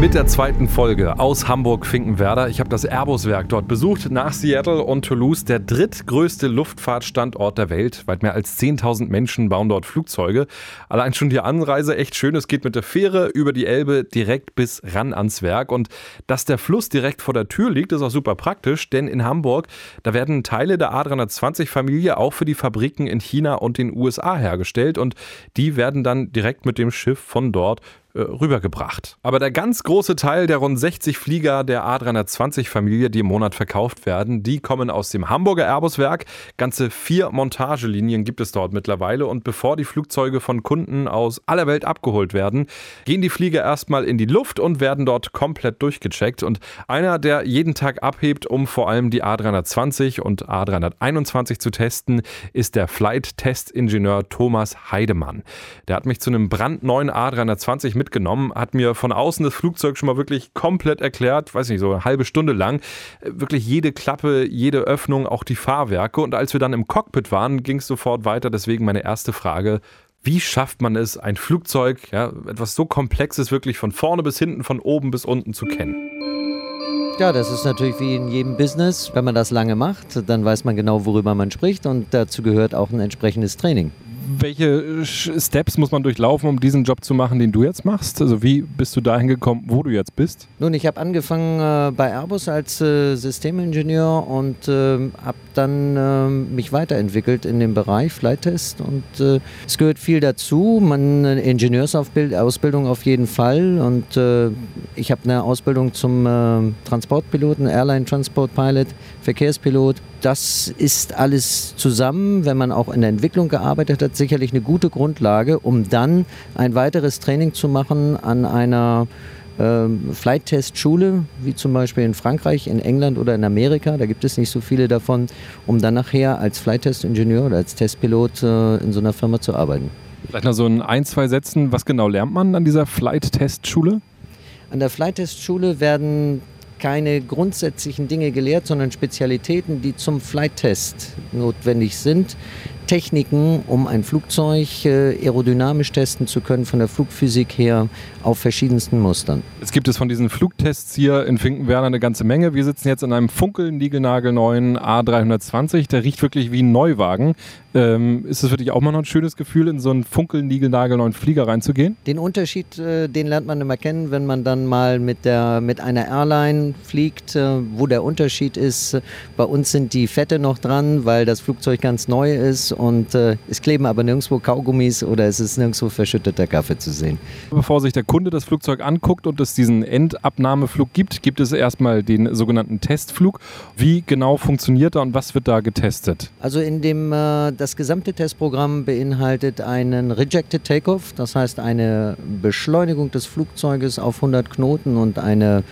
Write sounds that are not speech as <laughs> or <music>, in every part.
mit der zweiten Folge aus Hamburg-Finkenwerder. Ich habe das Airbus-Werk dort besucht, nach Seattle und Toulouse, der drittgrößte Luftfahrtstandort der Welt. Weit mehr als 10.000 Menschen bauen dort Flugzeuge. Allein schon die Anreise echt schön. Es geht mit der Fähre über die Elbe direkt bis ran ans Werk. Und dass der Fluss direkt vor der Tür liegt, ist auch super praktisch, denn in Hamburg, da werden Teile der A320-Familie auch für die Fabriken in China und den USA hergestellt. Und die werden dann direkt mit dem Schiff von dort äh, rübergebracht. Aber der ganz große Teil der rund 60 Flieger der A320-Familie, die im Monat verkauft werden, die kommen aus dem Hamburger Airbus-Werk. Ganze vier Montagelinien gibt es dort mittlerweile und bevor die Flugzeuge von Kunden aus aller Welt abgeholt werden, gehen die Flieger erstmal in die Luft und werden dort komplett durchgecheckt. Und einer, der jeden Tag abhebt, um vor allem die A320 und A321 zu testen, ist der Flight-Test-Ingenieur Thomas Heidemann. Der hat mich zu einem brandneuen A320 mit mitgenommen, hat mir von außen das Flugzeug schon mal wirklich komplett erklärt, weiß nicht, so eine halbe Stunde lang, wirklich jede Klappe, jede Öffnung, auch die Fahrwerke. Und als wir dann im Cockpit waren, ging es sofort weiter. Deswegen meine erste Frage, wie schafft man es, ein Flugzeug, ja, etwas so Komplexes wirklich von vorne bis hinten, von oben bis unten zu kennen? Ja, das ist natürlich wie in jedem Business. Wenn man das lange macht, dann weiß man genau, worüber man spricht und dazu gehört auch ein entsprechendes Training welche Steps muss man durchlaufen, um diesen Job zu machen, den du jetzt machst? Also wie bist du dahin gekommen, wo du jetzt bist? Nun, ich habe angefangen äh, bei Airbus als äh, Systemingenieur und äh, habe dann ähm, mich weiterentwickelt in dem Bereich Flight Test und äh, es gehört viel dazu. Man eine Ingenieursausbildung auf jeden Fall und äh, ich habe eine Ausbildung zum äh, Transportpiloten, Airline Transport Pilot, Verkehrspilot. Das ist alles zusammen, wenn man auch in der Entwicklung gearbeitet hat, sicherlich eine gute Grundlage, um dann ein weiteres Training zu machen an einer ähm, Flight-Test-Schule, wie zum Beispiel in Frankreich, in England oder in Amerika. Da gibt es nicht so viele davon, um dann nachher als Flight-Test-Ingenieur oder als Testpilot äh, in so einer Firma zu arbeiten. Vielleicht noch so in ein, zwei Sätzen. Was genau lernt man an dieser Flight-Test-Schule? An der Flight-Test-Schule werden keine grundsätzlichen Dinge gelehrt, sondern Spezialitäten, die zum Flight-Test notwendig sind. Techniken, um ein Flugzeug äh, aerodynamisch testen zu können, von der Flugphysik her auf verschiedensten Mustern. Es gibt es von diesen Flugtests hier in Finkenwerder eine ganze Menge. Wir sitzen jetzt in einem funkelniegelnagelneuen A320. Der riecht wirklich wie ein Neuwagen. Ähm, ist es für dich auch mal noch ein schönes Gefühl, in so einen funkelniegelnagelneuen Flieger reinzugehen? Den Unterschied, äh, den lernt man immer kennen, wenn man dann mal mit, der, mit einer Airline fliegt, äh, wo der Unterschied ist. Bei uns sind die Fette noch dran, weil das Flugzeug ganz neu ist und äh, es kleben aber nirgendwo Kaugummis oder es ist nirgendwo verschütteter Kaffee zu sehen. Bevor sich der Kunde das Flugzeug anguckt und es diesen Endabnahmeflug gibt, gibt es erstmal den sogenannten Testflug. Wie genau funktioniert er und was wird da getestet? Also in dem, äh, das gesamte Testprogramm beinhaltet einen Rejected Takeoff, das heißt eine Beschleunigung des Flugzeuges auf 100 Knoten und eine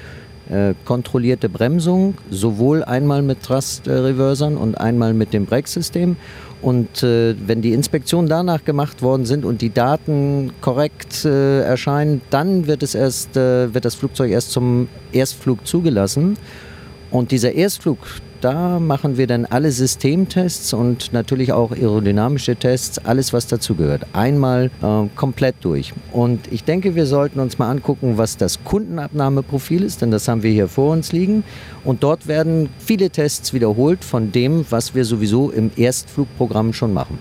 äh, kontrollierte Bremsung, sowohl einmal mit Thrust-Reversern und einmal mit dem Brake-System. Und äh, wenn die Inspektionen danach gemacht worden sind und die Daten korrekt äh, erscheinen, dann wird, es erst, äh, wird das Flugzeug erst zum Erstflug zugelassen. Und dieser Erstflug, da machen wir dann alle Systemtests und natürlich auch aerodynamische Tests, alles was dazugehört. Einmal äh, komplett durch. Und ich denke, wir sollten uns mal angucken, was das Kundenabnahmeprofil ist, denn das haben wir hier vor uns liegen. Und dort werden viele Tests wiederholt von dem, was wir sowieso im Erstflugprogramm schon machen.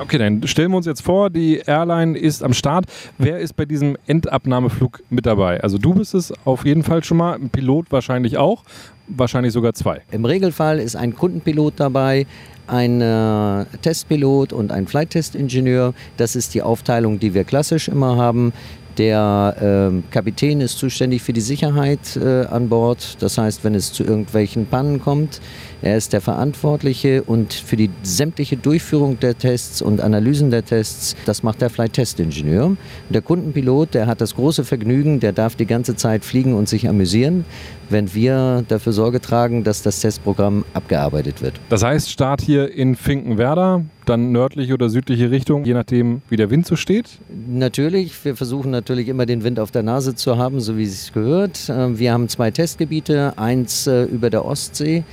Okay, dann stellen wir uns jetzt vor, die Airline ist am Start. Wer ist bei diesem Endabnahmeflug mit dabei? Also du bist es auf jeden Fall schon mal, ein Pilot wahrscheinlich auch, wahrscheinlich sogar zwei. Im Regelfall ist ein Kundenpilot dabei, ein äh, Testpilot und ein Flight-Test-Ingenieur. Das ist die Aufteilung, die wir klassisch immer haben. Der äh, Kapitän ist zuständig für die Sicherheit äh, an Bord. Das heißt, wenn es zu irgendwelchen Pannen kommt, er ist der Verantwortliche und für die sämtliche Durchführung der Tests und Analysen der Tests, das macht der Flight Test Ingenieur. Der Kundenpilot, der hat das große Vergnügen, der darf die ganze Zeit fliegen und sich amüsieren, wenn wir dafür Sorge tragen, dass das Testprogramm abgearbeitet wird. Das heißt, Start hier in Finkenwerder, dann nördliche oder südliche Richtung, je nachdem, wie der Wind so steht? Natürlich, wir versuchen natürlich immer den Wind auf der Nase zu haben, so wie es gehört. Äh, wir haben zwei Testgebiete, eins äh, über der Ostsee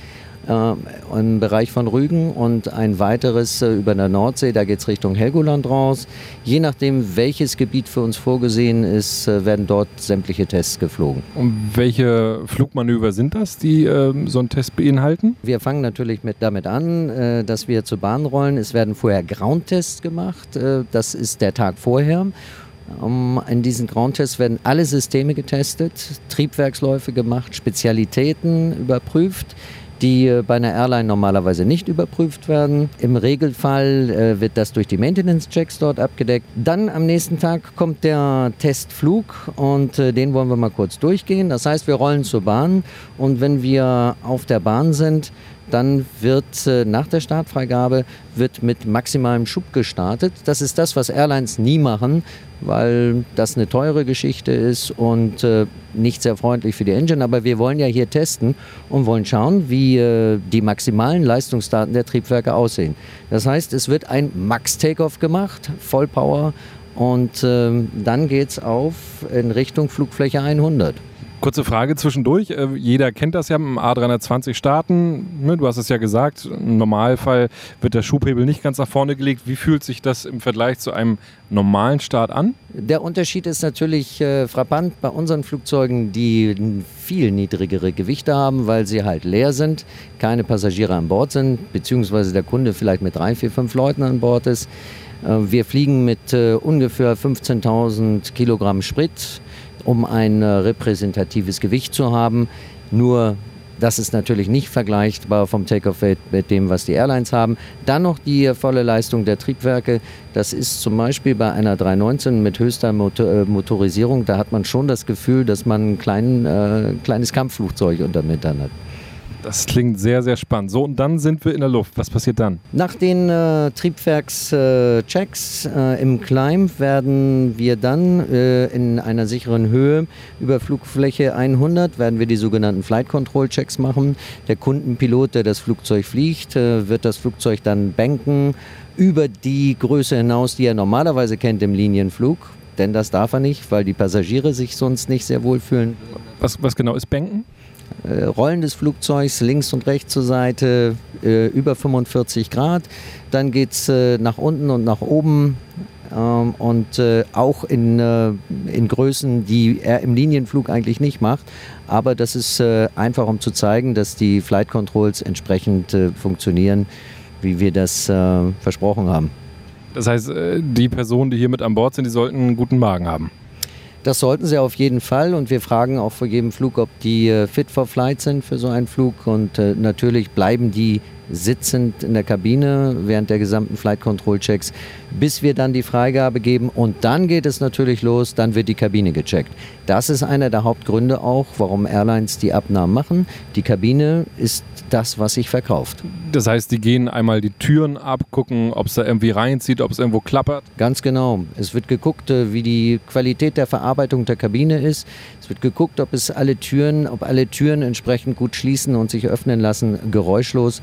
äh, im Bereich von Rügen und ein weiteres äh, über der Nordsee, da geht es Richtung Helgoland raus. Je nachdem, welches Gebiet für uns vorgesehen ist, äh, werden dort sämtliche Tests geflogen. Und welche Flugmanöver sind das, die äh, so einen Test beinhalten? Wir fangen natürlich mit, damit an, äh, dass wir zur Bahn rollen. Es werden vorher Groundtests gemacht, äh, das ist der Tag vorher. Um, in diesen Groundtests werden alle Systeme getestet, Triebwerksläufe gemacht, Spezialitäten überprüft die äh, bei einer Airline normalerweise nicht überprüft werden. Im Regelfall äh, wird das durch die Maintenance-Checks dort abgedeckt. Dann am nächsten Tag kommt der Testflug und äh, den wollen wir mal kurz durchgehen. Das heißt, wir rollen zur Bahn und wenn wir auf der Bahn sind, dann wird äh, nach der Startfreigabe wird mit maximalem Schub gestartet. Das ist das, was Airlines nie machen, weil das eine teure Geschichte ist und äh, nicht sehr freundlich für die Engine. Aber wir wollen ja hier testen und wollen schauen, wie äh, die maximalen Leistungsdaten der Triebwerke aussehen. Das heißt, es wird ein Max-Takeoff gemacht, Vollpower, und ähm, dann geht es auf in Richtung Flugfläche 100. Kurze Frage zwischendurch. Äh, jeder kennt das ja im A320 starten. Ne, du hast es ja gesagt, im Normalfall wird der Schubhebel nicht ganz nach vorne gelegt. Wie fühlt sich das im Vergleich zu einem normalen Start an? Der Unterschied ist natürlich äh, frappant bei unseren Flugzeugen, die viel niedrigere Gewichte haben, weil sie halt leer sind, keine Passagiere an Bord sind, beziehungsweise der Kunde vielleicht mit drei, vier, fünf Leuten an Bord ist. Äh, wir fliegen mit äh, ungefähr 15.000 Kilogramm Sprit um ein äh, repräsentatives Gewicht zu haben. Nur das ist natürlich nicht vergleichbar vom Takeoff-Weight mit dem, was die Airlines haben. Dann noch die volle Leistung der Triebwerke. Das ist zum Beispiel bei einer 319 mit höchster Motor äh, Motorisierung. Da hat man schon das Gefühl, dass man ein klein, äh, kleines Kampfflugzeug unter dem Hintern hat. Das klingt sehr, sehr spannend. So, und dann sind wir in der Luft. Was passiert dann? Nach den äh, Triebwerkschecks äh, im Climb werden wir dann äh, in einer sicheren Höhe über Flugfläche 100 werden wir die sogenannten Flight Control Checks machen. Der Kundenpilot, der das Flugzeug fliegt, äh, wird das Flugzeug dann banken über die Größe hinaus, die er normalerweise kennt im Linienflug. Denn das darf er nicht, weil die Passagiere sich sonst nicht sehr wohl fühlen. Was, was genau ist Banken? Äh, Rollen des Flugzeugs links und rechts zur Seite äh, über 45 Grad. Dann geht es äh, nach unten und nach oben ähm, und äh, auch in, äh, in Größen, die er im Linienflug eigentlich nicht macht. Aber das ist äh, einfach, um zu zeigen, dass die Flight Controls entsprechend funktionieren, wie wir das versprochen haben. Das heißt, die Personen, die hier mit an Bord sind, die sollten einen guten Magen haben. Das sollten sie auf jeden Fall. Und wir fragen auch vor jedem Flug, ob die äh, fit for flight sind für so einen Flug. Und äh, natürlich bleiben die sitzend in der Kabine während der gesamten Flight Control Checks, bis wir dann die Freigabe geben und dann geht es natürlich los, dann wird die Kabine gecheckt. Das ist einer der Hauptgründe auch, warum Airlines die Abnahmen machen. Die Kabine ist das, was sich verkauft. Das heißt, die gehen einmal die Türen ab, gucken, ob es da irgendwie reinzieht, ob es irgendwo klappert? Ganz genau. Es wird geguckt, äh, wie die Qualität der Verarbeitung der Kabine ist. Es wird geguckt, ob es alle Türen, ob alle Türen entsprechend gut schließen und sich öffnen lassen, geräuschlos.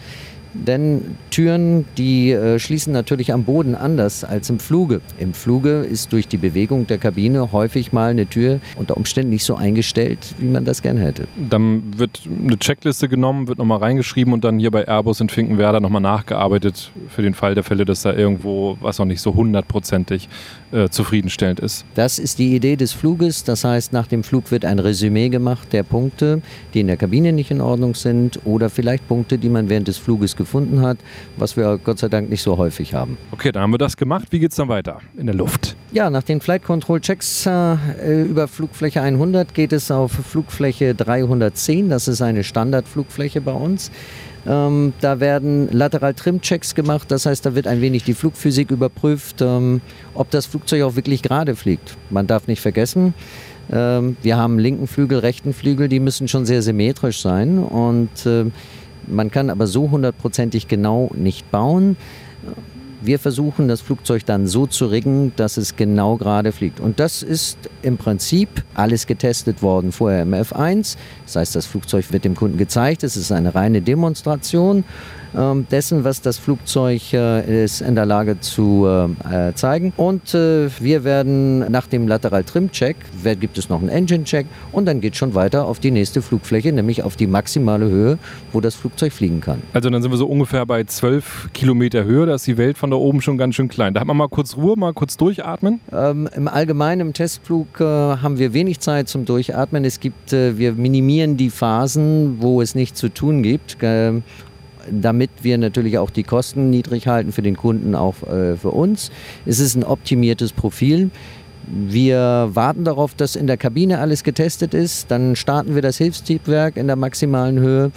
Denn Türen, die äh, schließen natürlich am Boden anders als im Fluge. Im Fluge ist durch die Bewegung der Kabine häufig mal eine Tür unter Umständen nicht so eingestellt, wie man das gern hätte. Dann wird eine Checkliste genommen, wird nochmal reingeschrieben und dann hier bei Airbus in Finkenwerder nochmal nachgearbeitet für den Fall der Fälle, dass da irgendwo was noch nicht so hundertprozentig äh, zufriedenstellend ist. Das ist die Idee des Fluges. Das heißt, nach dem Flug wird ein Resümee gemacht der Punkte, die in der Kabine nicht in Ordnung sind oder vielleicht Punkte, die man während des Fluges gefunden hat, was wir Gott sei Dank nicht so häufig haben. Okay, dann haben wir das gemacht. Wie geht es dann weiter in der Luft? Ja, nach den Flight Control Checks äh, über Flugfläche 100 geht es auf Flugfläche 310. Das ist eine Standardflugfläche bei uns. Ähm, da werden Lateral-Trim-Checks gemacht, das heißt, da wird ein wenig die Flugphysik überprüft, ähm, ob das Flugzeug auch wirklich gerade fliegt. Man darf nicht vergessen, ähm, wir haben linken Flügel, rechten Flügel, die müssen schon sehr symmetrisch sein und äh, man kann aber so hundertprozentig genau nicht bauen. Wir versuchen das Flugzeug dann so zu riggen, dass es genau gerade fliegt. Und das ist im Prinzip alles getestet worden vorher im F1. Das heißt, das Flugzeug wird dem Kunden gezeigt. Es ist eine reine Demonstration ähm, dessen, was das Flugzeug äh, ist in der Lage zu äh, äh zeigen. Und äh, wir werden nach dem Lateral Trim Check, gibt es noch einen Engine Check und dann geht schon weiter auf die nächste Flugfläche, nämlich auf die maximale Höhe, wo das Flugzeug fliegen kann. Also dann sind wir so ungefähr bei 12 Kilometer Höhe, da die Welt von da oben schon ganz schön klein. Da hat man mal kurz Ruhe, mal kurz durchatmen? Ähm, Im Allgemeinen im Testflug äh, haben wir wenig Zeit zum Durchatmen. Es gibt, äh, wir minimieren die Phasen, wo es nichts zu tun gibt damit wir natürlich auch die Kosten niedrig halten für den Kunden, auch äh, für uns. Es ist ein optimiertes Profil. Wir warten darauf, dass in der Kabine alles getestet ist. Dann starten wir das Hilfstriebwerk in der maximalen Höhe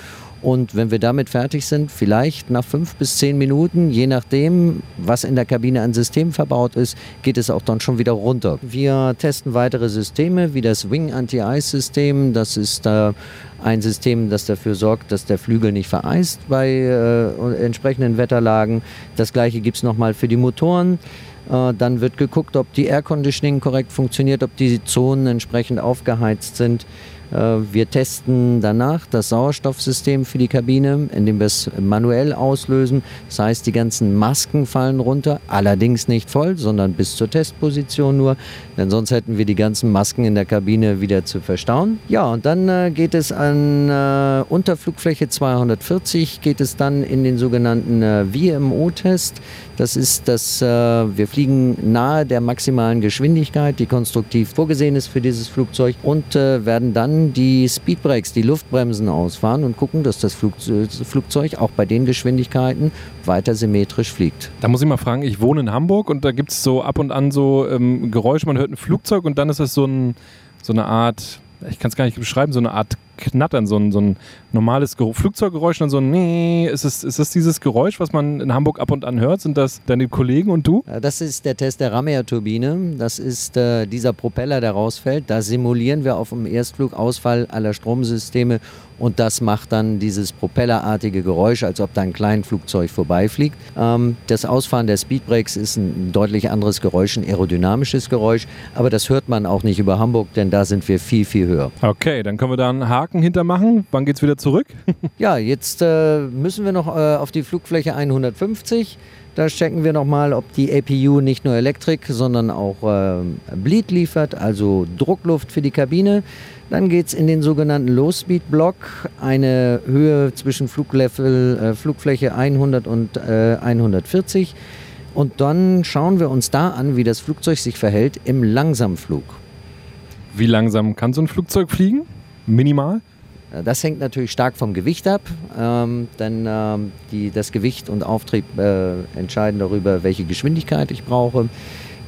und wenn wir damit fertig sind, vielleicht nach fünf bis zehn Minuten, je nachdem, was in der Kabine an System verbaut ist, geht es auch dann schon wieder runter. Wir testen weitere Systeme wie das Wing Anti-Ice-System. Das ist äh, ein System, das dafür sorgt, dass der Flügel nicht vereist bei äh, entsprechenden Wetterlagen. Das gleiche gibt es nochmal für die Motoren. Äh, dann wird geguckt, ob die Air Conditioning korrekt funktioniert, ob die Zonen entsprechend aufgeheizt sind. Äh, wir testen danach das Sauerstoffsystem für die Kabine, indem wir es manuell auslösen. Das heißt, die ganzen Masken fallen runter, allerdings nicht voll, sondern bis zur Testposition nur, denn sonst hätten wir die ganzen Masken in der Kabine wieder zu verstauen. Ja, und dann äh, geht es an äh, Unterflugfläche 240, geht es dann in den sogenannten äh, VMO-Test. Das ist das, äh, wir fliegen nahe der maximalen Geschwindigkeit, die konstruktiv vorgesehen ist für dieses Flugzeug und werden dann die Speedbrakes, die Luftbremsen ausfahren und gucken, dass das Flugzeug auch bei den Geschwindigkeiten weiter symmetrisch fliegt. Da muss ich mal fragen, ich wohne in Hamburg und da gibt es so ab und an so ähm, Geräusche, man hört ein Flugzeug und dann ist es so, ein, so eine Art, ich kann es gar nicht beschreiben, so eine Art Knattern, so ein, so ein normales Ge Flugzeuggeräusch und so ein Nee. Ist es, ist das dieses Geräusch, was man in Hamburg ab und an hört? Sind das deine Kollegen und du? Das ist der Test der Rameer-Turbine. Das ist äh, dieser Propeller, der rausfällt. Da simulieren wir auf dem Erstflug Ausfall aller Stromsysteme und das macht dann dieses propellerartige Geräusch, als ob da ein kleines Flugzeug vorbeifliegt. Ähm, das Ausfahren der Speedbrakes ist ein deutlich anderes Geräusch, ein aerodynamisches Geräusch, aber das hört man auch nicht über Hamburg, denn da sind wir viel, viel höher. Okay, dann können wir da einen Haken hintermachen. Wann geht es wieder zurück? <laughs> ja, jetzt äh, müssen wir noch äh, auf die Flugfläche 150. Da checken wir nochmal, ob die APU nicht nur Elektrik, sondern auch äh, Bleed liefert, also Druckluft für die Kabine. Dann geht es in den sogenannten Low-Speed-Block, eine Höhe zwischen Fluglevel, äh, Flugfläche 100 und äh, 140. Und dann schauen wir uns da an, wie das Flugzeug sich verhält im Langsamflug. Wie langsam kann so ein Flugzeug fliegen? Minimal? Äh, das hängt natürlich stark vom Gewicht ab, ähm, denn ähm, die, das Gewicht und Auftrieb äh, entscheiden darüber, welche Geschwindigkeit ich brauche.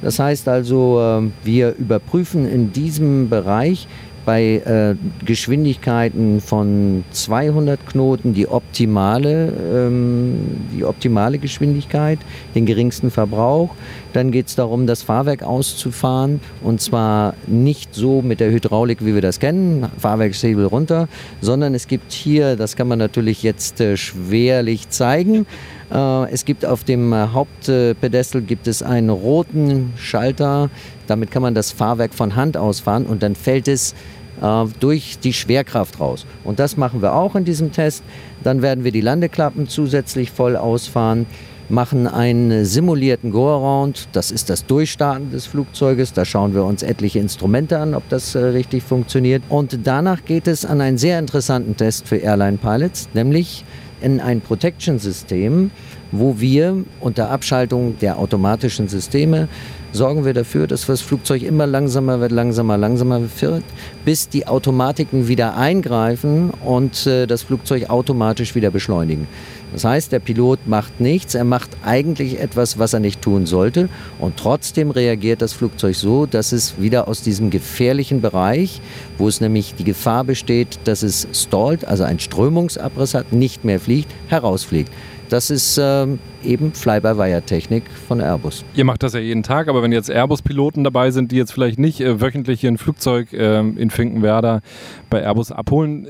Das heißt also, äh, wir überprüfen in diesem Bereich, bei äh, Geschwindigkeiten von 200 Knoten die optimale, ähm, die optimale Geschwindigkeit, den geringsten Verbrauch. Dann geht es darum, das Fahrwerk auszufahren und zwar nicht so mit der Hydraulik, wie wir das kennen, Fahrwerkshebel runter, sondern es gibt hier, das kann man natürlich jetzt äh, schwerlich zeigen, äh, es gibt auf dem äh, Hauptpedestal gibt es einen roten Schalter. Damit kann man das Fahrwerk von Hand ausfahren und dann fällt es äh, durch die Schwerkraft raus. Und das machen wir auch in diesem Test. Dann werden wir die Landeklappen zusätzlich voll ausfahren, machen einen simulierten Go-Around. Das ist das Durchstarten des Flugzeuges. Da schauen wir uns etliche Instrumente an, ob das äh, richtig funktioniert. Und danach geht es an einen sehr interessanten Test für Airline-Pilots, nämlich in ein Protection-System, wo wir unter Abschaltung der automatischen Systeme sorgen wir dafür, dass das Flugzeug immer langsamer wird, langsamer, langsamer wird, bis die Automatiken wieder eingreifen und äh, das Flugzeug automatisch wieder beschleunigen. Das heißt, der Pilot macht nichts, er macht eigentlich etwas, was er nicht tun sollte und trotzdem reagiert das Flugzeug so, dass es wieder aus diesem gefährlichen Bereich, wo es nämlich die Gefahr besteht, dass es stallt, also einen Strömungsabriss hat, nicht mehr fliegt, herausfliegt. Das ist ähm, eben Fly-by-Wire-Technik von Airbus. Ihr macht das ja jeden Tag, aber wenn jetzt Airbus-Piloten dabei sind, die jetzt vielleicht nicht äh, wöchentlich hier ein Flugzeug äh, in Finkenwerder bei Airbus abholen, äh,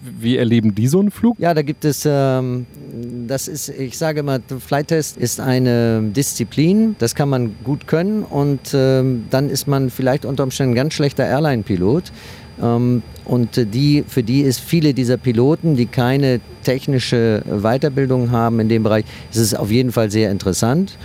wie erleben die so einen Flug? Ja, da gibt es ähm, das ist, ich sage immer, Flight Test ist eine Disziplin, das kann man gut können und ähm, dann ist man vielleicht unter Umständen ein ganz schlechter Airline-Pilot. Ähm, und die, für die ist viele dieser Piloten, die keine technische Weiterbildung haben in dem Bereich, ist es auf jeden Fall sehr interessant.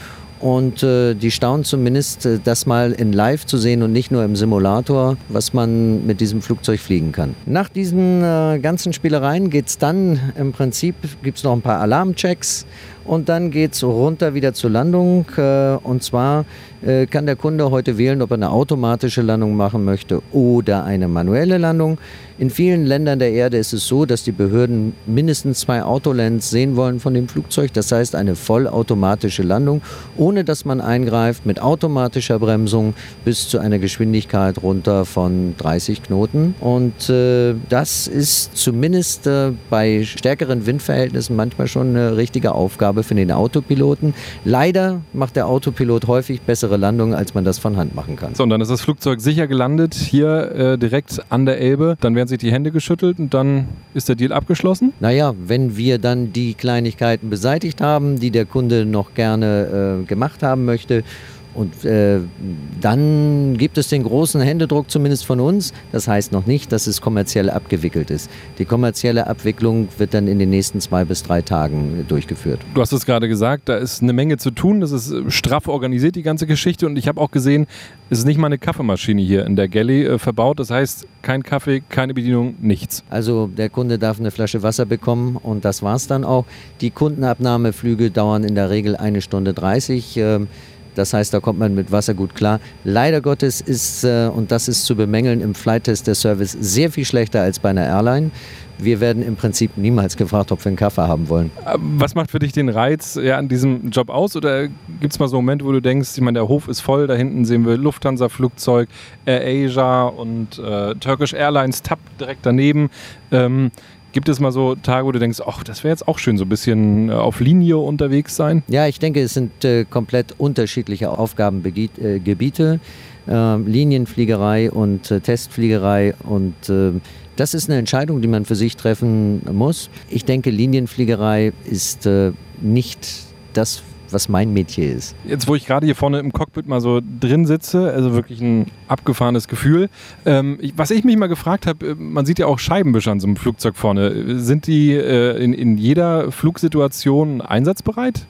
Und äh, die staunen zumindest, äh, das mal in Live zu sehen und nicht nur im Simulator, was man mit diesem Flugzeug fliegen kann. Nach diesen äh, ganzen Spielereien geht es dann im Prinzip, gibt es noch ein paar Alarmchecks und dann geht es runter wieder zur Landung. Äh, und zwar äh, kann der Kunde heute wählen, ob er eine automatische Landung machen möchte oder eine manuelle Landung. In vielen Ländern der Erde ist es so, dass die Behörden mindestens zwei Autolands sehen wollen von dem Flugzeug. Das heißt eine vollautomatische Landung, ohne dass man eingreift, mit automatischer Bremsung bis zu einer Geschwindigkeit runter von 30 Knoten. Und äh, das ist zumindest äh, bei stärkeren Windverhältnissen manchmal schon eine richtige Aufgabe für den Autopiloten. Leider macht der Autopilot häufig bessere Landungen, als man das von Hand machen kann. So, und dann ist das Flugzeug sicher gelandet, hier äh, direkt an der Elbe. Dann werden sich die Hände geschüttelt und dann ist der Deal abgeschlossen? Naja, wenn wir dann die Kleinigkeiten beseitigt haben, die der Kunde noch gerne äh, gemacht haben möchte, und äh, dann gibt es den großen Händedruck zumindest von uns. Das heißt noch nicht, dass es kommerziell abgewickelt ist. Die kommerzielle Abwicklung wird dann in den nächsten zwei bis drei Tagen durchgeführt. Du hast es gerade gesagt, da ist eine Menge zu tun. Das ist äh, straff organisiert, die ganze Geschichte. Und ich habe auch gesehen, es ist nicht mal eine Kaffeemaschine hier in der Galley äh, verbaut. Das heißt, kein Kaffee, keine Bedienung, nichts. Also der Kunde darf eine Flasche Wasser bekommen und das war es dann auch. Die Kundenabnahmeflüge dauern in der Regel eine Stunde 30. Das heißt, da kommt man mit Wasser gut klar. Leider Gottes ist, äh, und das ist zu bemängeln, im Flight-Test der Service sehr viel schlechter als bei einer Airline. Wir werden im Prinzip niemals gefragt, ob wir einen Kaffee haben wollen. Äh, was macht für dich den Reiz ja, an diesem Job aus? Oder gibt es mal so Momente, wo du denkst, ich meine, der Hof ist voll, da hinten sehen wir Lufthansa-Flugzeug, Air Asia und äh, Turkish Airlines TAP direkt daneben. Ähm, Gibt es mal so Tage, wo du denkst, ach, das wäre jetzt auch schön, so ein bisschen äh, auf Linie unterwegs sein? Ja, ich denke, es sind äh, komplett unterschiedliche Aufgabengebiete. Äh, Linienfliegerei und äh, Testfliegerei und äh, das ist eine Entscheidung, die man für sich treffen muss. Ich denke, Linienfliegerei ist äh, nicht das, was mein Metier ist. Jetzt, wo ich gerade hier vorne im Cockpit mal so drin sitze, also wirklich ein abgefahrenes Gefühl. Ähm, ich, was ich mich mal gefragt habe, äh, man sieht ja auch Scheibenwischer an so einem Flugzeug vorne. Sind die äh, in, in jeder Flugsituation einsatzbereit?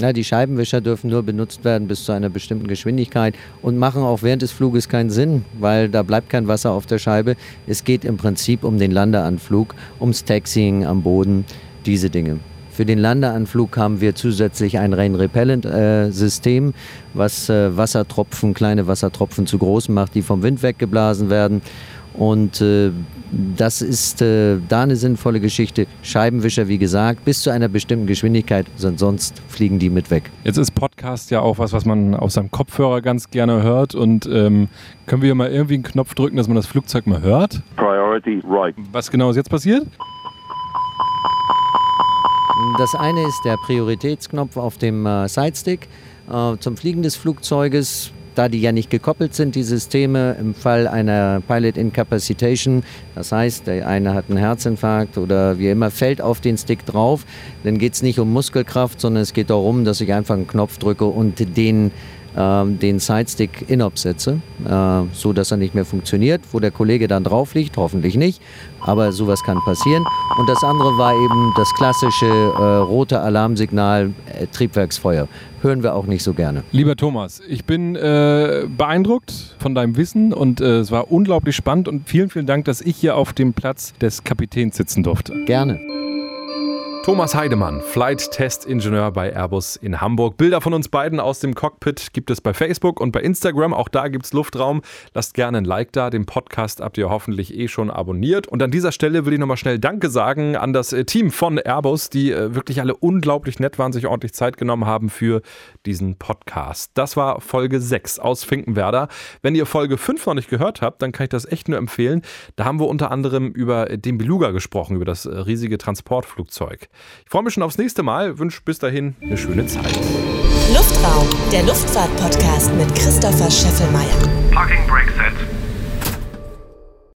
Na, die Scheibenwischer dürfen nur benutzt werden bis zu einer bestimmten Geschwindigkeit und machen auch während des Fluges keinen Sinn, weil da bleibt kein Wasser auf der Scheibe. Es geht im Prinzip um den Landeanflug, ums Taxiing am Boden, diese Dinge. Für den Landeanflug haben wir zusätzlich ein Rain Repellent äh, System, was äh, Wassertropfen, kleine Wassertropfen zu groß macht, die vom Wind weggeblasen werden. Und äh, das ist äh, da eine sinnvolle Geschichte. Scheibenwischer, wie gesagt, bis zu einer bestimmten Geschwindigkeit, sonst fliegen die mit weg. Jetzt ist Podcast ja auch was, was man auf seinem Kopfhörer ganz gerne hört. Und ähm, können wir mal irgendwie einen Knopf drücken, dass man das Flugzeug mal hört? Priority right. Was genau ist jetzt passiert? Das eine ist der Prioritätsknopf auf dem äh, Sidestick äh, zum Fliegen des Flugzeuges. Da die ja nicht gekoppelt sind, die Systeme, im Fall einer Pilot Incapacitation, das heißt, der eine hat einen Herzinfarkt oder wie immer, fällt auf den Stick drauf, dann geht es nicht um Muskelkraft, sondern es geht darum, dass ich einfach einen Knopf drücke und den ähm, den Sidestick in-op setze, äh, so dass er nicht mehr funktioniert, wo der Kollege dann drauf liegt, hoffentlich nicht, aber sowas kann passieren. Und das andere war eben das klassische äh, rote Alarmsignal äh, Triebwerksfeuer. Hören wir auch nicht so gerne. Lieber Thomas, ich bin äh, beeindruckt von deinem Wissen und äh, es war unglaublich spannend und vielen, vielen Dank, dass ich hier auf dem Platz des Kapitäns sitzen durfte. Gerne. Thomas Heidemann, Flight Test Ingenieur bei Airbus in Hamburg. Bilder von uns beiden aus dem Cockpit gibt es bei Facebook und bei Instagram. Auch da gibt es Luftraum. Lasst gerne ein Like da. Den Podcast habt ihr hoffentlich eh schon abonniert. Und an dieser Stelle will ich nochmal schnell Danke sagen an das äh, Team von Airbus, die äh, wirklich alle unglaublich nett waren, sich ordentlich Zeit genommen haben für diesen Podcast. Das war Folge 6 aus Finkenwerder. Wenn ihr Folge 5 noch nicht gehört habt, dann kann ich das echt nur empfehlen. Da haben wir unter anderem über den Beluga gesprochen, über das äh, riesige Transportflugzeug. Ich freue mich schon aufs nächste Mal, wünsche bis dahin eine schöne Zeit. Luftraum, der Luftfahrt-Podcast mit Christopher Scheffelmeier. Parking Brake Set.